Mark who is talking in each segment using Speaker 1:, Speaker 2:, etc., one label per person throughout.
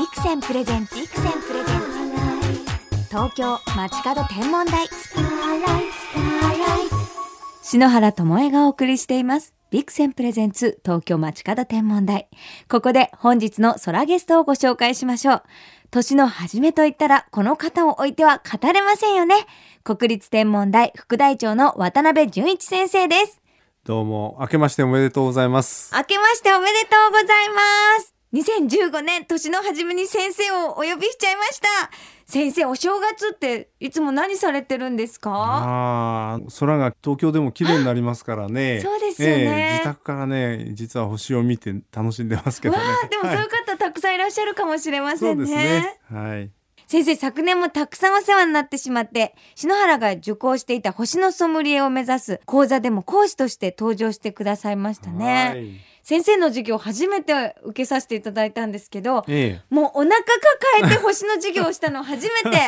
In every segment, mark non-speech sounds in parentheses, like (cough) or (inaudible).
Speaker 1: ビクセンプレゼンツビクセンプレゼンツ。東京街角天文台。篠原智恵がお送りしていますビクセンプレゼンツ東京街角天文台。ここで本日の空ゲストをご紹介しましょう。年の初めといったらこの方を置いては語れませんよね。国立天文台副大長の渡辺淳一先生です。
Speaker 2: どうも明けましておめでとうございます。
Speaker 1: 明けましておめでとうございます2015年年の初めに先生をお呼びしちゃいました。先生お正月っていつも何されてるんですか？
Speaker 2: ああ空が東京でも綺麗になりますからね。(laughs)
Speaker 1: そうですよね、
Speaker 2: ええ自宅からね実は星を見て楽しんでますけどね。
Speaker 1: でもそういう方たくさんいらっしゃるかもしれませ
Speaker 2: そうんです
Speaker 1: ね
Speaker 2: ね。はい。
Speaker 1: 先生昨年もたくさんお世話になってしまって篠原が受講していた星のソムリエを目指す講座でも講師として登場してくださいましたね、
Speaker 2: はい
Speaker 1: 先生の授業初めて受けさせていただいたんですけど
Speaker 2: ええ。
Speaker 1: もうお腹抱えて星の授業をしたの初めて。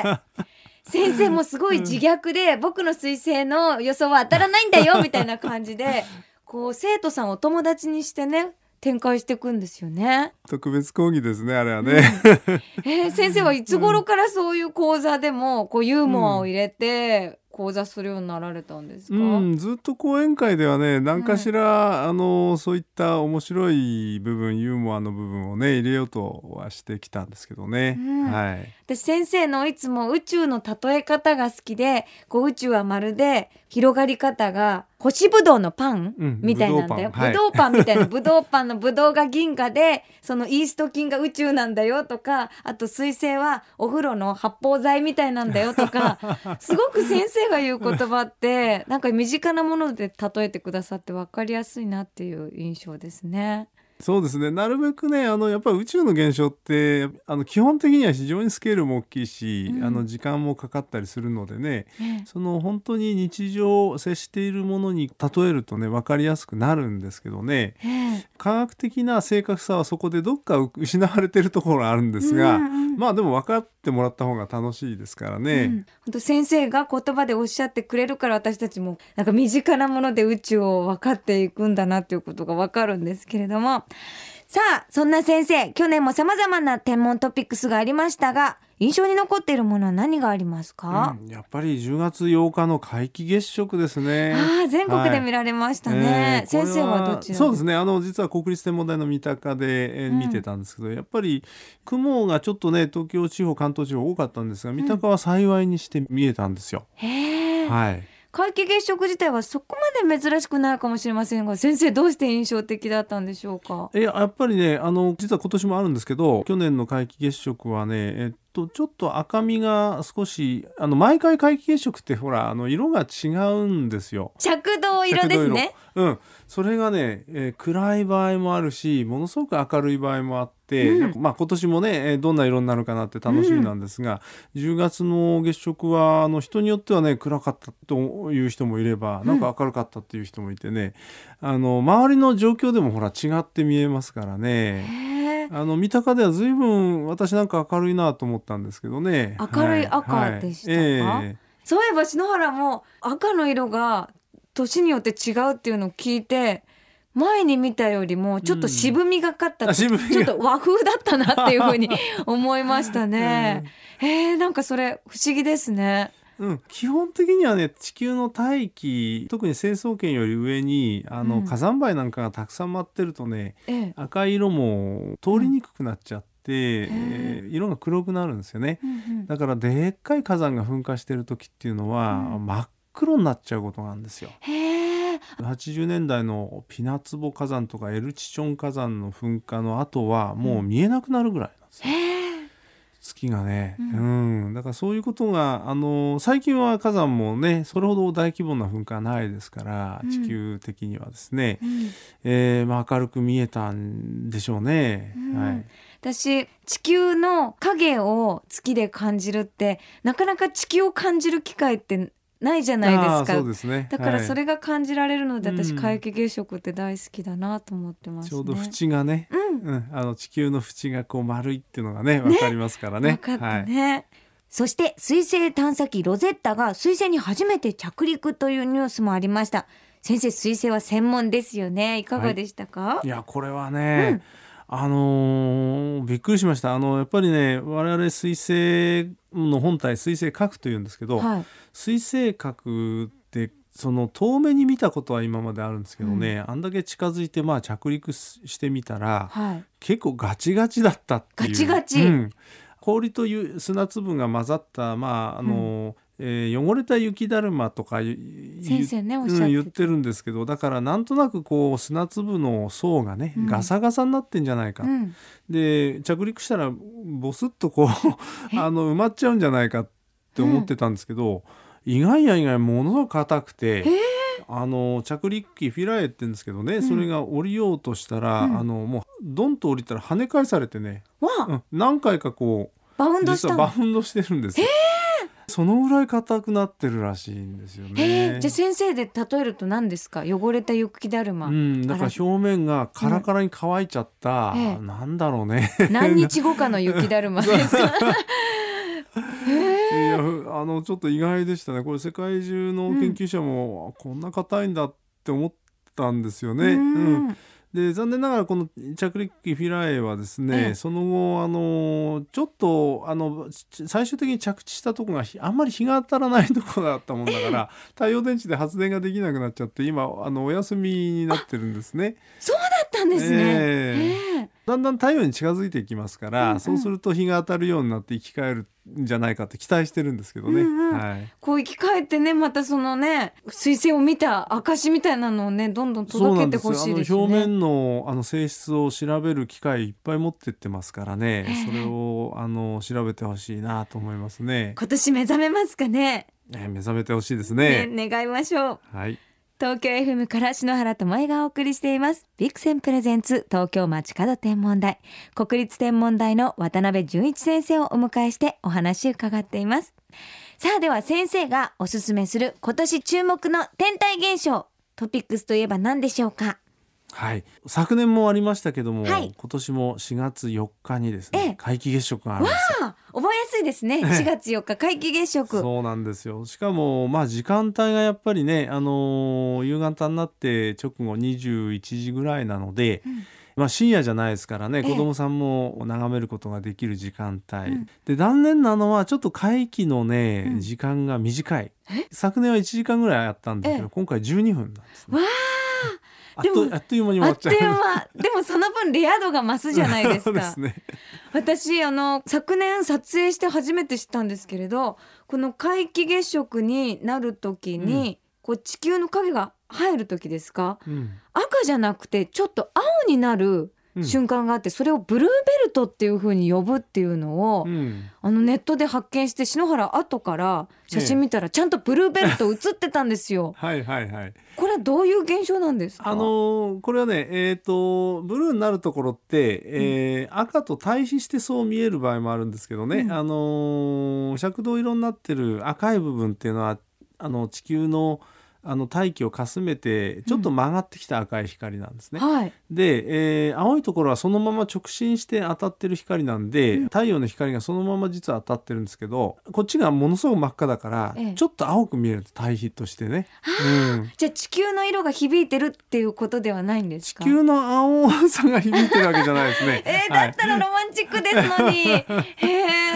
Speaker 1: (laughs) 先生もすごい自虐で僕の彗星の予想は当たらないんだよみたいな感じでこう生徒さんをお友達にしてね展開していくんですよね。
Speaker 2: 特別講義ですねあれはね、
Speaker 1: えー先生はいつ頃からそういう講座でもこうユーモアを入れて講座するようになられたんですか、
Speaker 2: うん、ずっと講演会ではね何かしら、あのそういった面白い部分ユーモアの部分をね入れようとはしてきたんですけどね、
Speaker 1: うん。
Speaker 2: はい。
Speaker 1: 私先生のいつも宇宙の例え方が好きでこう宇宙はまるで広がり方が干しぶどうのパン、
Speaker 2: うん
Speaker 1: みたいなんだよ。
Speaker 2: ぶどうパン
Speaker 1: みたい。なぶどうパンの (laughs) ぶどうが銀河でそのイースト菌が宇宙なんだよとかあと水星はお風呂の発泡剤みたいなんだよとか (laughs) すごく先生が言う言葉ってなんか身近なもので例えてくださって分かりやすいなっていう印象ですね。
Speaker 2: そうですね。なるべくねあのやっぱり宇宙の現象ってあの基本的には非常にスケールも大きいし、
Speaker 1: うん。
Speaker 2: あの時間もかかったりするのでね
Speaker 1: ね
Speaker 2: その本当に日常接しているものに例えるとね分かりやすくなるんですけどね。
Speaker 1: ね
Speaker 2: 科学的な正確さはそこでどっか失われてるところがあるんですが、
Speaker 1: うんうん。
Speaker 2: まあでも分かってもらった方が楽しいですからね。
Speaker 1: うん、本当先生が言葉でおっしゃってくれるから私たちもなんか身近なもので宇宙を分かっていくんだなっていうことが分かるんですけれどもさあそんな先生去年も様々な天文トピックスがありましたが印象に残っているものは何がありますか、
Speaker 2: うんやっぱり10月8日の皆既月食ですね。
Speaker 1: ああ全国で見られましたね、
Speaker 2: えー
Speaker 1: 先生はどちら
Speaker 2: そうですね。あの実は国立天文台の三鷹で、えー
Speaker 1: うん
Speaker 2: 見てたんですけど、やっぱり雲がちょっとね東京地方関東地方多かったんですが三鷹は幸いにして見えたんですよ。
Speaker 1: へえ、
Speaker 2: はい
Speaker 1: 皆既月食自体はそこまで珍しくないかもしれませんが先生どうして印象的だったんでしょうか？
Speaker 2: えやっぱりねあの実は今年もあるんですけど去年の皆既月食はねえっとちょっと赤みが少しあの毎回皆既月食ってほらあの色が違うんですよ。
Speaker 1: 赤道色ですね。
Speaker 2: うん、それがね、えー暗い場合もあるしものすごく明るい場合もあって、
Speaker 1: うん。
Speaker 2: まあ今年もね、えーどんな色になるかなって楽しみなんですが、10月の月食はあの人によってはね暗かったという人もいればなんか明るかったっていう人もいてね、あの周りの状況でもほら違って見えますからね。あの三鷹では随分私なんか明るいなと思ったんですけどね。
Speaker 1: 明るい赤でしたか？
Speaker 2: ええ。
Speaker 1: そういえば篠原も赤の色が年によって違うっていうのを聞いて前に見たよりもちょっと渋みがかった、
Speaker 2: あ渋みが。
Speaker 1: ちょっと和風だったなっていうふうに (laughs) 思いましたね。えー、なんかそれ不思議ですね。
Speaker 2: うん、基本的にはね地球の大気特に成層圏より上にあの、
Speaker 1: うん。
Speaker 2: 火山灰なんかがたくさん舞ってるとね
Speaker 1: ええ。
Speaker 2: 赤い色も通りにくくなっちゃっ色が黒くなるんですよね。
Speaker 1: うんうん。
Speaker 2: だからでっかい火山が噴火してる時っていうのは、
Speaker 1: うん。
Speaker 2: 真っ黒になっちゃうことなんですよ。
Speaker 1: へえ
Speaker 2: 80年代のピナツボ火山とかエルチチョン火山の噴火の後はもう見えなくなるぐらいなんですよ。
Speaker 1: へえ
Speaker 2: 月がね、
Speaker 1: う
Speaker 2: うんん。だからそういうことがあの最近は火山もねそれほど大規模な噴火はないですから、
Speaker 1: うん。
Speaker 2: 地球的にはですね、
Speaker 1: うん。
Speaker 2: えーまあ、明るく見えたんでしょうね。
Speaker 1: うん。
Speaker 2: はい
Speaker 1: 私地球の影を月で感じるってなかなか地球を感じる機会ってないじゃないですか
Speaker 2: そうですね
Speaker 1: だから
Speaker 2: はい
Speaker 1: それが感じられるので、私
Speaker 2: うん
Speaker 1: 皆既月食って大好きだなと思ってますね。
Speaker 2: ちょうど縁がね、
Speaker 1: うん、
Speaker 2: うん、あの地球の縁がこう丸いっていうのがねわかりますからね。
Speaker 1: 分かった
Speaker 2: はい
Speaker 1: ね。そして彗星探査機ロゼッタが彗星に初めて着陸というニュースもありました。先生水星は専門ですよね。いかがでしたか？
Speaker 2: いやこれはね、あのーびっくりしました。あのやっぱりね我々水星の本体水星核というんですけど、
Speaker 1: はい。
Speaker 2: 水星核ってその遠目に見たことは今まであるんですけどね、あんだけ近づいてまあ着陸ししてみたら
Speaker 1: はい。
Speaker 2: 結構ガチガチだったっていう。
Speaker 1: ガチガチ。
Speaker 2: うん。氷という砂粒が混ざったまああの、えー汚れた雪だるまとか
Speaker 1: 先生ねおっしゃってた
Speaker 2: うん言ってるんですけどだからなんとなくこう砂粒の層がね、
Speaker 1: うん。
Speaker 2: ガサガサになってんじゃないか、
Speaker 1: うん。
Speaker 2: で着陸したらボスッとこ
Speaker 1: え？
Speaker 2: うあの埋まっちゃうんじゃないかって思ってたんですけど、意外や意外ものすごく硬くて。あの着陸機フィラエって言うんですけどね、
Speaker 1: ん。
Speaker 2: それが降りようとしたら、
Speaker 1: うん。
Speaker 2: あのもうドンと降りたら跳ね返されてね、うん、何回かこう
Speaker 1: バウンドしたの。
Speaker 2: 実はバウンドしてるんですよ。そのぐらい硬くなってるらしいんですよね。
Speaker 1: じゃあ先生で例えると何ですか？汚れた雪だるま、
Speaker 2: うん、だから表面がカラカラに乾いちゃった、
Speaker 1: うん。ええ。
Speaker 2: なんだろうね。
Speaker 1: 何日後かの雪だるまですか？
Speaker 2: いやあのちょっと意外でしたね。これ世界中の研究者も、こんな硬いんだって思ったんですよね。
Speaker 1: う
Speaker 2: うん
Speaker 1: ん
Speaker 2: で残念ながらこの着陸機フィラエはですね、
Speaker 1: ええ
Speaker 2: その後あのちょっとあのち最終的に着地したとこがひあんまり日が当たらないとこだったもんだから、(laughs) 太陽電池で発電ができなくなっちゃって今あのお休みになってるんですね。
Speaker 1: そうたんですね、
Speaker 2: ええ。
Speaker 1: ええ。
Speaker 2: だんだん太陽に近づいていきますから、
Speaker 1: うんうん。
Speaker 2: そうすると日が当たるようになって生き返るんじゃないかって期待してるんですけどね。
Speaker 1: うんうん。
Speaker 2: はい。
Speaker 1: こう生き返ってねまたそのね彗星を見た証みたいなのをねどんどん届けてほしいです
Speaker 2: あの表
Speaker 1: ね。
Speaker 2: 面のあの性質を調べる機械いっぱい持ってってますからね、
Speaker 1: ええ。
Speaker 2: それをあの調べてほしいなと思いますね。
Speaker 1: 今年目覚めますかね。
Speaker 2: ね目覚めてほしいです
Speaker 1: ね。
Speaker 2: ね
Speaker 1: 願いましょう。
Speaker 2: はい
Speaker 1: 東京 FM から篠原智恵がお送りしています。ビクセンプレゼンツ東京街角天文台。国立天文台の渡辺淳一先生をお迎えしてお話伺っています。さあでは先生がおすすめする今年注目の天体現象トピックスといえば何でしょうか？
Speaker 2: はい。昨年もありましたけども、
Speaker 1: はい。
Speaker 2: 今年も4月4日にです
Speaker 1: ええ。
Speaker 2: ね皆既月食があるんですよ。
Speaker 1: あ覚えやすいですね。4月4日皆既月食。
Speaker 2: そうなんですよ。しかもまあ時間帯がやっぱりね、あのー夕方になって直後21時ぐらいなので、
Speaker 1: うん。
Speaker 2: まあ、深夜じゃないですからね、
Speaker 1: ええ。
Speaker 2: 子供さんも眺めることができる時間帯、
Speaker 1: うん。
Speaker 2: で残念なのはちょっと会期のね、
Speaker 1: うん。
Speaker 2: 時間が短い。
Speaker 1: え？
Speaker 2: 昨年は1時間ぐらいあったんですけど、
Speaker 1: ええ。
Speaker 2: 今回12分なんですね。
Speaker 1: わ
Speaker 2: あっ
Speaker 1: でも
Speaker 2: とあっという間に終
Speaker 1: あっと
Speaker 2: わっちゃ
Speaker 1: いうう間。でもその分レア度が増すじゃないですか。(laughs)
Speaker 2: すね。
Speaker 1: 私あの昨年撮影して初めて知ったんですけれどこの皆既月食になる時に、こう地球の影が入る時ですか？
Speaker 2: うん。
Speaker 1: 赤じゃなくてちょっと青になる
Speaker 2: うん
Speaker 1: 瞬間があって、それをブルーベルトっていう風に呼ぶっていうのを、
Speaker 2: うん。
Speaker 1: あのネットで発見して篠原後から写真見たらちゃんとブルーベルト写ってたんですよ。
Speaker 2: はいはいはい。
Speaker 1: これはどういう現象なんですか？
Speaker 2: あのーこれはねえっ、とブルーになるところって、えー赤と対比してそう見える場合もあるんですけどね、
Speaker 1: うん。
Speaker 2: あのー赤道色になってる赤い部分っていうのはあの地球のあの大気をかすめてちょっと曲がってきた赤い光なんですね。
Speaker 1: はい。
Speaker 2: で、えー青いところはそのまま直進して当たってる光なんで、
Speaker 1: うん。
Speaker 2: 太陽の光がそのまま実は当たってるんですけどこっちがものすごく真っ赤だから、
Speaker 1: ええ。
Speaker 2: ちょっと青く見える対比としてね。うん。
Speaker 1: じゃあ地球の色が響いてるっていうことではないんですか？
Speaker 2: 地球の青さが響いてるわけじゃないですね。(laughs)
Speaker 1: えー、
Speaker 2: はい
Speaker 1: だったらロマンチックですのに、へ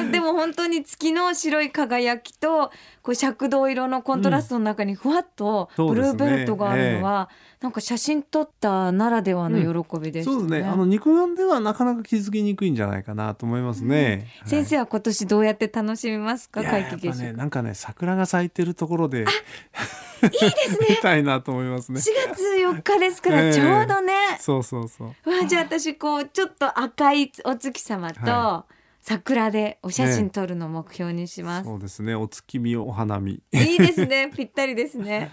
Speaker 1: ー。でも本当に月の白い輝きとこう赤道色のコントラストの中にふわっとブルーベルトがあるのは、なんか写真撮ったならではの喜びでしたね。
Speaker 2: そうですね。あの肉眼ではなかなか気づきにくいんじゃないかなと思いますね。はい
Speaker 1: 先生は今年どうやって楽しみますか？皆既月食、
Speaker 2: なんかね桜が咲いてるところで
Speaker 1: いいですね。(laughs)
Speaker 2: 見たいなと思いますね。
Speaker 1: 4。月4日ですから
Speaker 2: ええ。
Speaker 1: ちょうどね、
Speaker 2: そうそうそう。
Speaker 1: わあじゃあ私こうちょっと赤いお月様と
Speaker 2: は
Speaker 1: 桜でお写真撮るのを目標にします、
Speaker 2: そうですね。お月見お花見。
Speaker 1: いいですね。(laughs) ぴったりですね。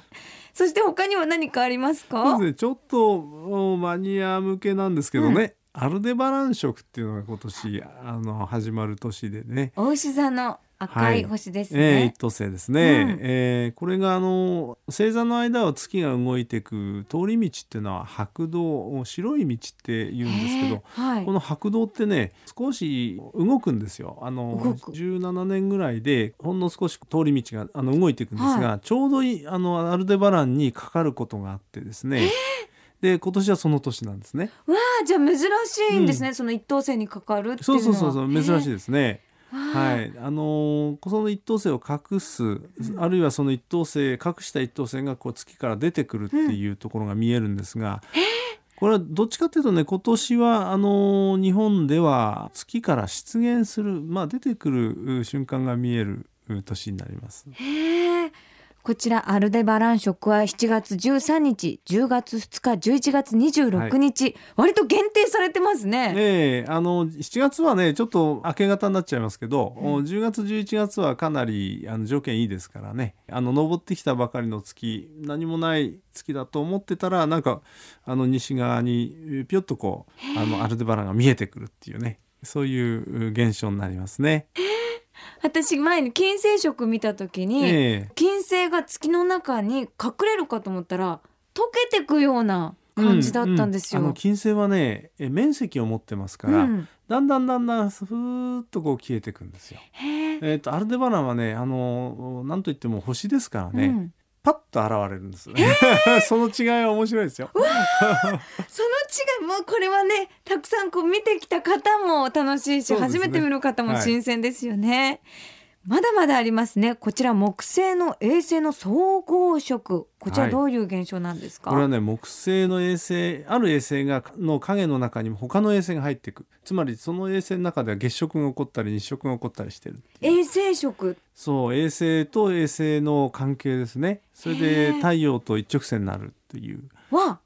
Speaker 1: そして他には何かあります
Speaker 2: そう
Speaker 1: か
Speaker 2: です。ね。ちょっとおマニア向けなんですけどね。アルデバラン色っていうのが今年あの始まる年でね。
Speaker 1: お牛座の赤い星です
Speaker 2: えー、
Speaker 1: ね
Speaker 2: 一。等星ですね、
Speaker 1: うん。
Speaker 2: えーこれがあの星座の間を月が動いていく通り道っていうのは白道白い道って言うんですけど、
Speaker 1: はい。
Speaker 2: こ。の白道ってね少し動くんですよ。あの
Speaker 1: 動く。
Speaker 2: 17年ぐらいでほんの少し通り道があの動いていくんですが、ちょうどいいあのアルデバランにかかることがあってですね、で今年はその年なんですね。
Speaker 1: わあじゃあ珍しいんですね、その一等星にかかるっていうのは。
Speaker 2: そうそうそうそう珍しい
Speaker 1: い
Speaker 2: ですね。はい、あのーその一等星を隠す、あるいはその一等星隠した一等星がこう月から出てくるっていうところが見えるんですが、これはどっちかっていうとね今年はあのー日本では月から出現する、まあ、出てくるう瞬間が見えるう年になります。
Speaker 1: へえこちらアルデバラン食は7月13日10月2日11月26日、割と限定されてますね。
Speaker 2: ねえあの7月はねちょっと明け方になっちゃいますけど、お10月11月はかなりあの条件いいですからねあの登ってきたばかりの月何もない月だと思ってたらなんかあの西側にぴょっとこうあのアルデバランが見えてくるっていうねそういう現象になりますね。
Speaker 1: 私前に金星食見た時に、
Speaker 2: ええ。
Speaker 1: 金星が月の中に隠れるかと思ったら溶けてくような感じだったんですよ。
Speaker 2: ううあの金星はねえ面積を持ってますから、
Speaker 1: うん。
Speaker 2: だんだんだんだんふーっとこう消えていくんですよ。
Speaker 1: へえ
Speaker 2: えー、とアルデバランはねあのなんといっても星ですからね、
Speaker 1: うん
Speaker 2: パッと現れるんです。(laughs) その違いは面白いですよ。
Speaker 1: その違いもうこれはねたくさんこう見てきた方も楽しいし、初めて見る方も
Speaker 2: はい
Speaker 1: 新鮮ですよね。まだまだありますね。こちら木星の衛星の総合色。こちら
Speaker 2: はい
Speaker 1: どういう現象なんですか？
Speaker 2: これはね木星の衛星ある衛星がの影の中にも他の衛星が入っていくつまりその衛星の中では月食が起こったり日食が起こったりしてる
Speaker 1: 衛星色。
Speaker 2: そう衛星と衛星の関係ですねそれ
Speaker 1: へ
Speaker 2: で
Speaker 1: ー
Speaker 2: 太陽と一直線になるっていう
Speaker 1: は。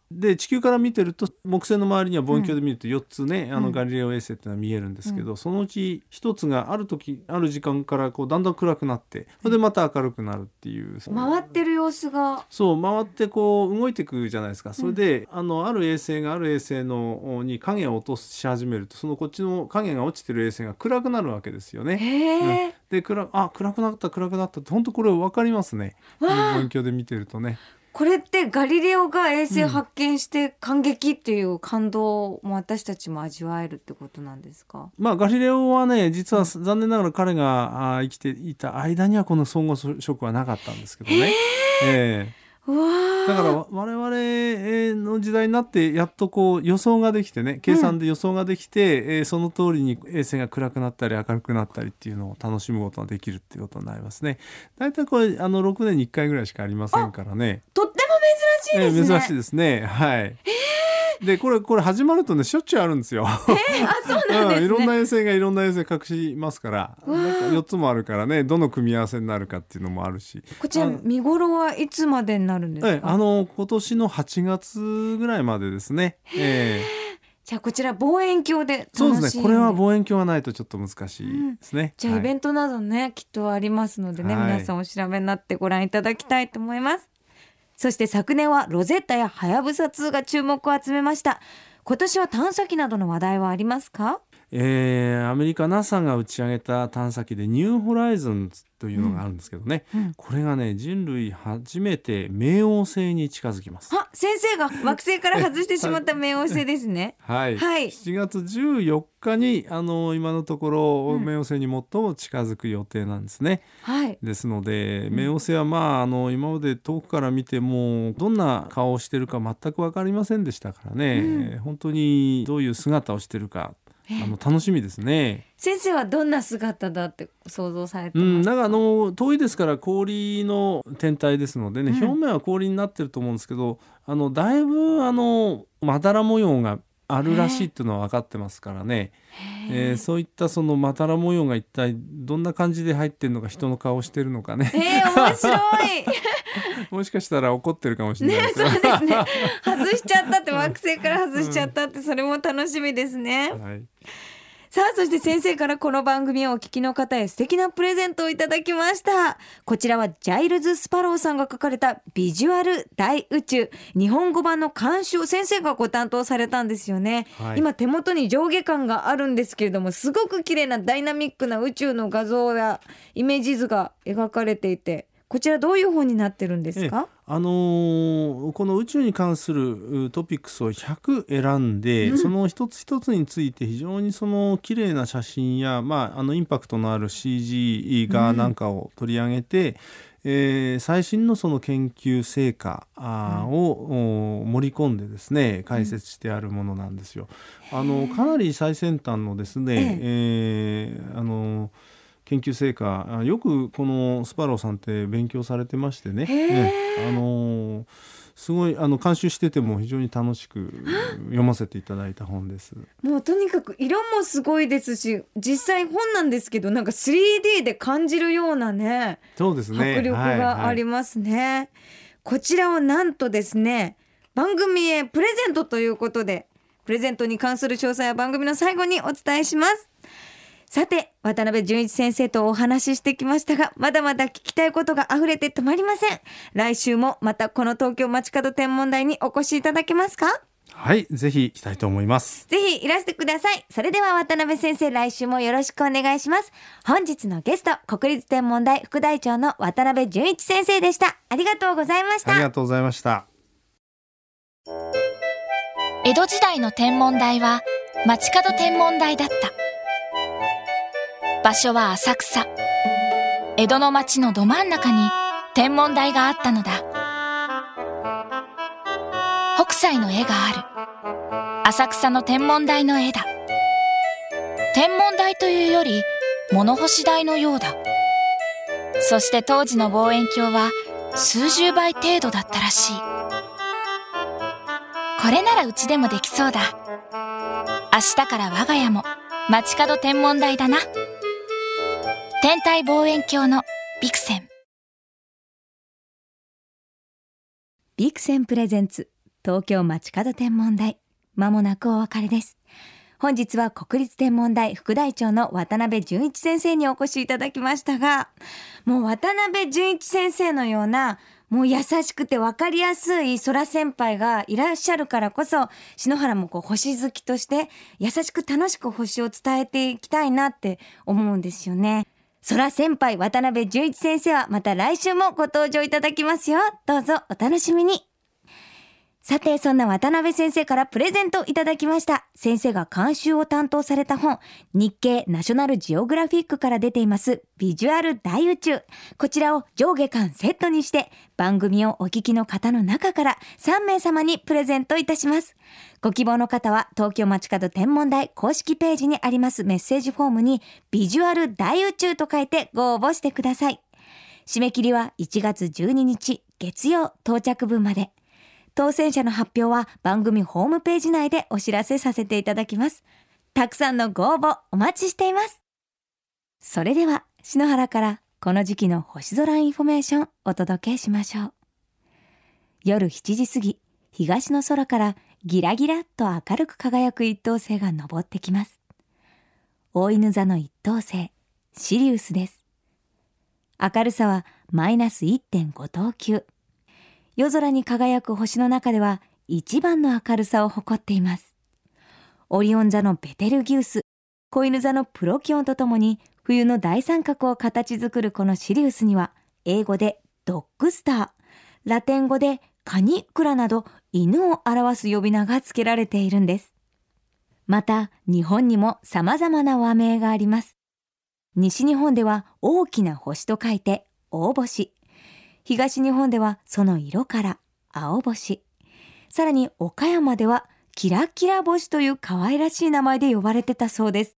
Speaker 2: で地球から見てると木星の周りには望遠鏡で見ると4つね、あ
Speaker 1: うん。
Speaker 2: のガリレオ衛星っていうのは見えるんですけど、そのうち1つがある時ある時間からこうだんだん暗くなってそれでまた明るくなるっていう、
Speaker 1: 回ってる様子が。
Speaker 2: そう回ってこう動いていくじゃないですか。それで、あのある衛星がある衛星のに影を落とし始めるとそのこっちの影が落ちてる衛星が暗くなるわけですよね。
Speaker 1: へえ。
Speaker 2: で暗あ暗くなった暗くなったって本当これ分かりますね。望遠鏡で見てるとね。
Speaker 1: これってガリレオが衛星発見して感激っていう感動も私たちも味わえるってことなんですか？
Speaker 2: まあガリレオはね実は残念ながら彼が生きていた間にはこの相互色はなかったんですけどね。ええ
Speaker 1: うわあ。
Speaker 2: だからわ我々の時代になってやっとこう予想ができてね計算で予想ができて、えーその通りに衛星が暗くなったり明るくなったりっていうのを楽しむことができるっていうことになりますね。大体これあの6年に1回ぐらいしかありませんからね。
Speaker 1: とっても珍しいですね。
Speaker 2: えー珍しいですね。はい。(laughs) でこれこれ始まるとねしょっちゅうあるんですよ。
Speaker 1: あ、そうなんですね。
Speaker 2: うんいろんな衛星がいろんな衛星隠しますから
Speaker 1: うわー
Speaker 2: なんか4つもあるからねどの組み合わせになるかっていうのもあるし。
Speaker 1: こちら
Speaker 2: あ
Speaker 1: 見頃はいつまでになるんですか？
Speaker 2: ええあの今年の8月ぐらいまでですね。ええ
Speaker 1: じゃあこちら望遠鏡で楽しん
Speaker 2: そうですねこれは望遠鏡がないとちょっと難しいですね。
Speaker 1: じゃあイベ
Speaker 2: ン
Speaker 1: ントなどね、きっとありますのでね、
Speaker 2: はい
Speaker 1: 皆さんお調べになってご覧いただきたいと思います。そして昨年はロゼッタやハヤブサ2が注目を集めました。今年は探査機などの話題はありますか？
Speaker 2: えーアメリカ NASA が打ち上げた探査機でニューホライズンというのがあるんですけどね、
Speaker 1: うん。
Speaker 2: これがね人類初めて冥王星に近づきます。
Speaker 1: あ、先生が惑星から外してしまった冥王星ですね。(laughs)
Speaker 2: はい、
Speaker 1: はい。
Speaker 2: 7月14日にあの今のところ
Speaker 1: うん。
Speaker 2: 冥王星に最も近づく予定なんですね。
Speaker 1: はい。
Speaker 2: ですので冥王星はまああの今まで遠くから見てもどんな顔をしてるか全く分かりませんでしたからね、本当にどういう姿をしてるかあの楽しみですね。
Speaker 1: 先生はどんな姿だって想像されて
Speaker 2: うん、
Speaker 1: ますか、
Speaker 2: なんかあの遠いですから氷の天体ですのでね、
Speaker 1: うん。
Speaker 2: 表面は氷になってると思うんですけどあのだいぶあのまだら模様があるらしいっていうのは分かってますからね、え。ーそういったそのまだら模様が一体どんな感じで入ってるのか人の顔をしてるのかね。
Speaker 1: えー、面白い。(laughs)
Speaker 2: もしかしたら怒ってるかもしれない
Speaker 1: ね、
Speaker 2: です
Speaker 1: そう
Speaker 2: よ。
Speaker 1: ですね。外しちゃったって惑星から外しちゃったって、それも楽しみですね。
Speaker 2: はい
Speaker 1: さあ、そして先生からこの番組をお聞きの方へ素敵なプレゼントをいただきました。こちらはジャイルズ・スパローさんが書かれたビジュアル大宇宙日本語版の監修を先生がご担当されたんですよね。
Speaker 2: はい
Speaker 1: 今手元に上下巻があるんですけれども、すごく綺麗なダイナミックな宇宙の画像やイメージ図が描かれていて、こちらどういう本になってるんですか、
Speaker 2: あのーこの宇宙に関するうトピックスを100選んで、その一つ一つについて非常にその綺麗な写真や、まあ、あのインパクトのある CG 画なんかを取り上げて、ええー、最新のその研究成果を、うん、盛り込んでですね解説してあるものなんですよ。あのかなり最先端のですね、えー、あの研究成果よくこのスパローさんって勉強されてましてね。ねあのすごいあの監修してても非常に楽しく読ませていただいた本です。
Speaker 1: もうとにかく色もすごいですし、実際本なんですけどなんか 3D で感じるようなね、
Speaker 2: そうですね。
Speaker 1: 迫力がありますね。はいはい、こちらをなんとですね、番組へプレゼントということで、プレゼントに関する詳細は番組の最後にお伝えします。さて、渡辺淳一先生とお話ししてきましたが、まだまだ聞きたいことが溢れて止まりません。来週もまたこの東京街角天文台にお越しいただけますか？
Speaker 2: はい、ぜひ来たいと思います。
Speaker 1: ぜひいらしてください。それでは渡辺先生、来週もよろしくお願いします。本日のゲスト、国立天文台副台長の渡辺淳一先生でした。ありがとうございました。
Speaker 2: ありがとうございました。
Speaker 3: 江戸時代の天文台は街角天文台だった。場所は浅草。江戸の町のど真ん中に天文台があったのだ。北斎の絵がある。浅草の天文台の絵だ。天文台というより物干し台のようだ。そして当時の望遠鏡は数十倍程度だったらしい。これならうちでもできそうだ。明日から我が家も街角天文台だな。天体望遠鏡のビクセン。
Speaker 1: ビクセンプレゼンツ東京街角天文台。まもなくお別れです。本日は国立天文台副台長の渡辺淳一先生にお越しいただきましたがもう渡辺淳一先生のようなもう優しくて分かりやすい空先輩がいらっしゃるからこそ篠原もこう星好きとして優しく楽しく星を伝えていきたいなって思うんですよね。空先輩渡辺淳一先生はまた来週もご登場いただきますよ。どうぞお楽しみに。さて、そんな渡辺先生からプレゼントいただきました。先生が監修を担当された本、日経ナショナルジオグラフィックから出ていますビジュアル大宇宙。こちらを上下巻セットにして、番組をお聞きの方の中から3名様にプレゼントいたします。ご希望の方は東京街角天文台公式ページにありますメッセージフォームにビジュアル大宇宙と書いてご応募してください。締め切りは1月12日月曜到着分まで。当選者の発表は番組ホームページ内でお知らせさせていただきます。たくさんのご応募お待ちしています。それでは、篠原からこの時期の星空インフォメーションお届けしましょう。夜7時過ぎ、東の空からギラギラと明るく輝く一等星が昇ってきます。大犬座の一等星、シリウスです。明るさはマイナス1.5等級。夜空に輝く星の中では一番の明るさを誇っています。オリオン座のベテルギウス、子犬座のプロキオンとともに冬の大三角を形作るこのシリウスには英語でドッグスター、ラテン語でカニクラなど犬を表す呼び名が付けられているんです。また日本にも様々な和名があります。西日本では大きな星と書いて大星。東日本ではその色から青星。さらに岡山ではキラキラ星という可愛らしい名前で呼ばれてたそうです。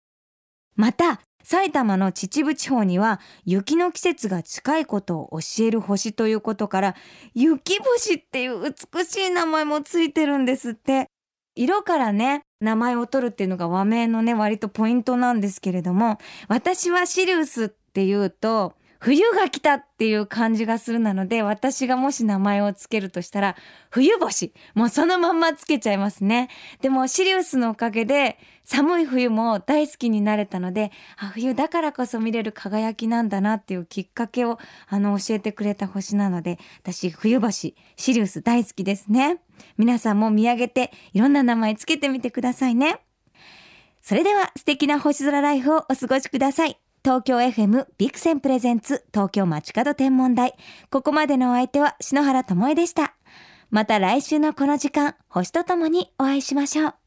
Speaker 1: また、埼玉の秩父地方には雪の季節が近いことを教える星ということから雪星っていう美しい名前もついてるんですって色からね名前を取るっていうのが和名のね割とポイントなんですけれども私はシリウスっていうと冬が来たっていう感じがするなので、私がもし名前をつけるとしたら、冬星。もうそのまんまつけちゃいますね。でも、シリウスのおかげで、寒い冬も大好きになれたので、あ、冬だからこそ見れる輝きなんだなっていうきっかけを、あの、教えてくれた星なので、私、冬星、シリウス大好きですね。皆さんも見上げて、いろんな名前つけてみてくださいね。それでは素敵な星空ライフをお過ごしください。東京 FM ビクセンプレゼンツ東京街角天文台。ここまでのお相手は篠原智恵でした。また来週のこの時間、星とともにお会いしましょう。